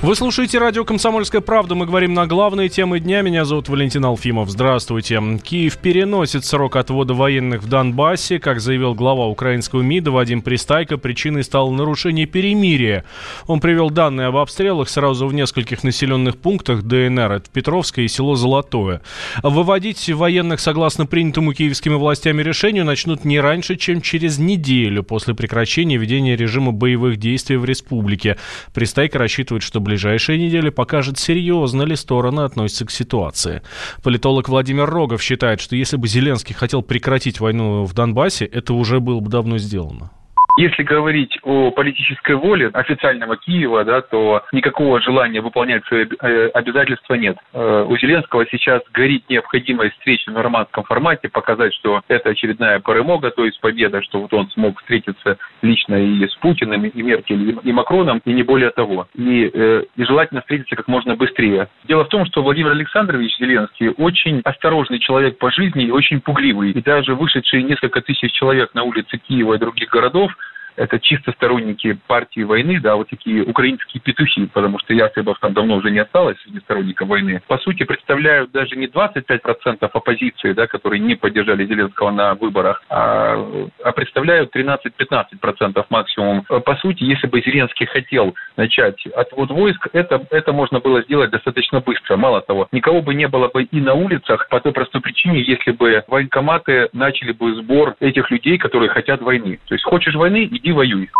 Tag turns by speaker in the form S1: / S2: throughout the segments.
S1: Вы слушаете радио «Комсомольская правда». Мы говорим на главные темы дня. Меня зовут Валентин Алфимов. Здравствуйте. Киев переносит срок отвода военных в Донбассе. Как заявил глава украинского МИДа Вадим Пристайко, причиной стало нарушение перемирия. Он привел данные об обстрелах сразу в нескольких населенных пунктах ДНР. Это Петровское и село Золотое. Выводить военных согласно принятому киевскими властями решению начнут не раньше, чем через неделю после прекращения ведения режима боевых действий в республике. Пристайко рассчитывает, что ближайшие недели покажет, серьезно ли стороны относятся к ситуации. Политолог Владимир Рогов считает, что если бы Зеленский хотел прекратить войну в Донбассе, это уже было бы давно сделано.
S2: Если говорить о политической воле официального Киева, да, то никакого желания выполнять свои э, обязательства нет. Э, у Зеленского сейчас горит необходимость встречи в нормандском формате, показать, что это очередная перемога, то есть победа, что вот он смог встретиться лично и с Путиным, и Меркель, и Макроном, и не более того. И, э, и желательно встретиться как можно быстрее. Дело в том, что Владимир Александрович Зеленский очень осторожный человек по жизни и очень пугливый. И даже вышедшие несколько тысяч человек на улицы Киева и других городов это чисто сторонники партии войны, да, вот такие украинские петухи, потому что ястребов там давно уже не осталось среди сторонников войны, по сути представляют даже не 25% оппозиции, да, которые не поддержали Зеленского на выборах, а, а представляют 13-15% максимум. По сути, если бы Зеленский хотел начать отвод войск, это, это можно было сделать достаточно быстро. Мало того, никого бы не было бы и на улицах по той простой причине, если бы военкоматы начали бы сбор этих людей, которые хотят войны. То есть хочешь войны, иди и воюй.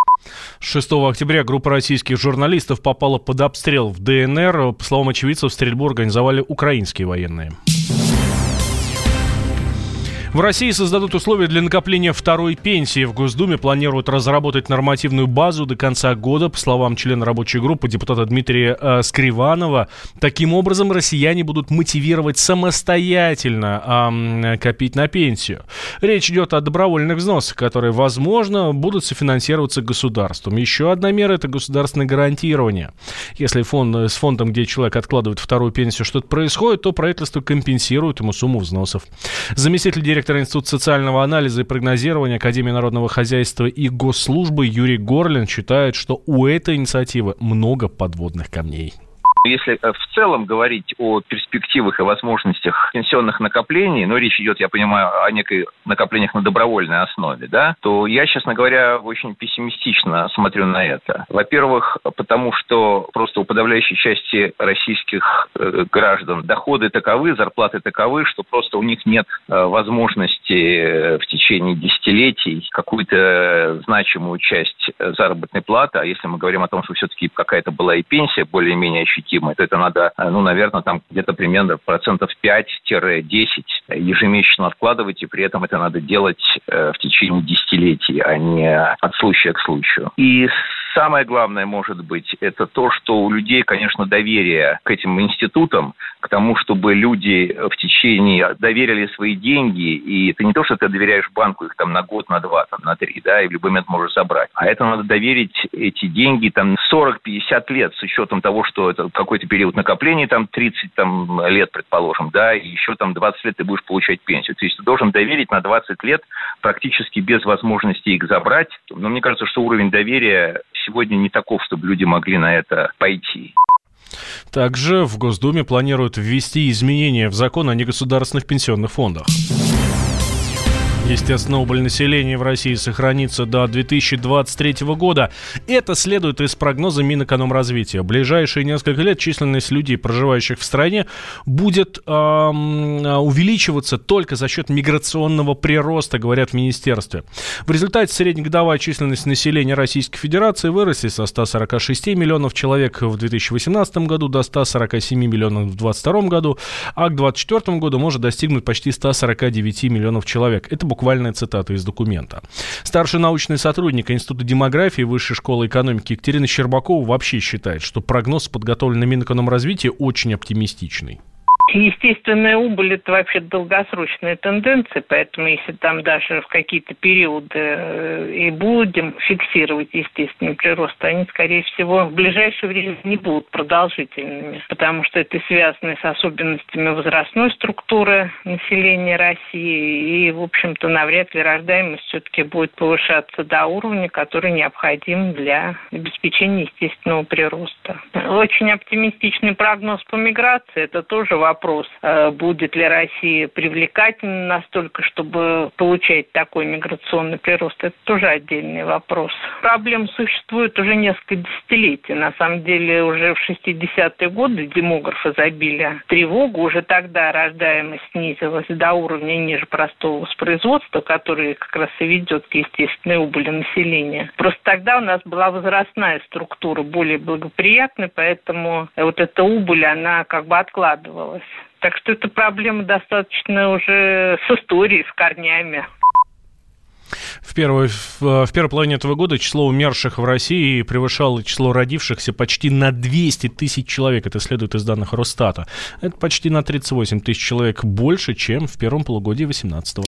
S1: 6 октября группа российских журналистов попала под обстрел в ДНР. По словам очевидцев, стрельбу организовали украинские военные. В России создадут условия для накопления второй пенсии. В Госдуме планируют разработать нормативную базу до конца года, по словам члена рабочей группы депутата Дмитрия э, Скриванова. Таким образом, россияне будут мотивировать самостоятельно э, копить на пенсию. Речь идет о добровольных взносах, которые, возможно, будут софинансироваться государством. Еще одна мера – это государственное гарантирование. Если фонд, с фондом, где человек откладывает вторую пенсию, что-то происходит, то правительство компенсирует ему сумму взносов. Заместитель директора директор Института социального анализа и прогнозирования Академии народного хозяйства и госслужбы Юрий Горлин считает, что у этой инициативы много подводных камней.
S3: Если э, в целом говорить о перспективах и возможностях пенсионных накоплений, ну, речь идет, я понимаю, о некой накоплениях на добровольной основе, да, то я, честно говоря, очень пессимистично смотрю на это. Во-первых, потому что просто у подавляющей части российских э, граждан доходы таковы, зарплаты таковы, что просто у них нет э, возможности э, в течение десятилетий какую-то значимую часть э, заработной платы, а если мы говорим о том, что все-таки какая-то была и пенсия более-менее ощутимая, Это, это надо, э, ну, наверное, там где-то примерно процентов 5-10 ежемесячно откладывать, и при этом это надо делать э, в течение десятилетий, а не от случая к случаю. И самое главное, может быть, это то, что у людей, конечно, доверие к этим институтам, к тому, чтобы люди в течение доверили свои деньги, и это не то, что ты доверяешь банку их там на год, на два, там, на три, да, и в любой момент можешь забрать, а это надо доверить эти деньги там 40-50 лет с учетом того, что это какой-то период накопления, там 30 там, лет, предположим, да, и еще там 20 лет ты будешь получать пенсию. То есть ты должен доверить на 20 лет практически без возможности их забрать. Но мне кажется, что уровень доверия сегодня не таков, чтобы люди могли на это пойти.
S1: Также в Госдуме планируют ввести изменения в закон о негосударственных пенсионных фондах. Естественно, убыль населения в России сохранится до 2023 года. Это следует из прогноза Минэкономразвития. В ближайшие несколько лет численность людей, проживающих в стране, будет эм, увеличиваться только за счет миграционного прироста, говорят в министерстве. В результате среднегодовая численность населения Российской Федерации вырастет со 146 миллионов человек в 2018 году до 147 миллионов в 2022 году, а к 2024 году может достигнуть почти 149 миллионов человек. Это буквально буквальная цитата из документа. Старший научный сотрудник Института демографии Высшей школы экономики Екатерина Щербакова вообще считает, что прогноз, подготовленный Минэкономразвития, очень оптимистичный.
S4: Естественная убыль – это вообще долгосрочная тенденция, поэтому если там даже в какие-то периоды э, и будем фиксировать естественный прирост, они, скорее всего, в ближайшее время не будут продолжительными, потому что это связано с особенностями возрастной структуры населения России, и, в общем-то, навряд ли рождаемость все-таки будет повышаться до уровня, который необходим для обеспечения естественного прироста. Очень оптимистичный прогноз по миграции – это тоже вопрос вопрос, э, будет ли Россия привлекательна настолько, чтобы получать такой миграционный прирост, это тоже отдельный вопрос. Проблем существует уже несколько десятилетий. На самом деле уже в 60-е годы демографы забили тревогу. Уже тогда рождаемость снизилась до уровня ниже простого воспроизводства, который как раз и ведет к естественной убыли населения. Просто тогда у нас была возрастная структура более благоприятная, поэтому вот эта убыль, она как бы откладывалась. Так что эта проблема достаточно уже с историей, с корнями.
S1: В первой, в, в первой половине этого года число умерших в России превышало число родившихся почти на 200 тысяч человек. Это следует из данных Росстата. Это почти на 38 тысяч человек больше, чем в первом полугодии 2018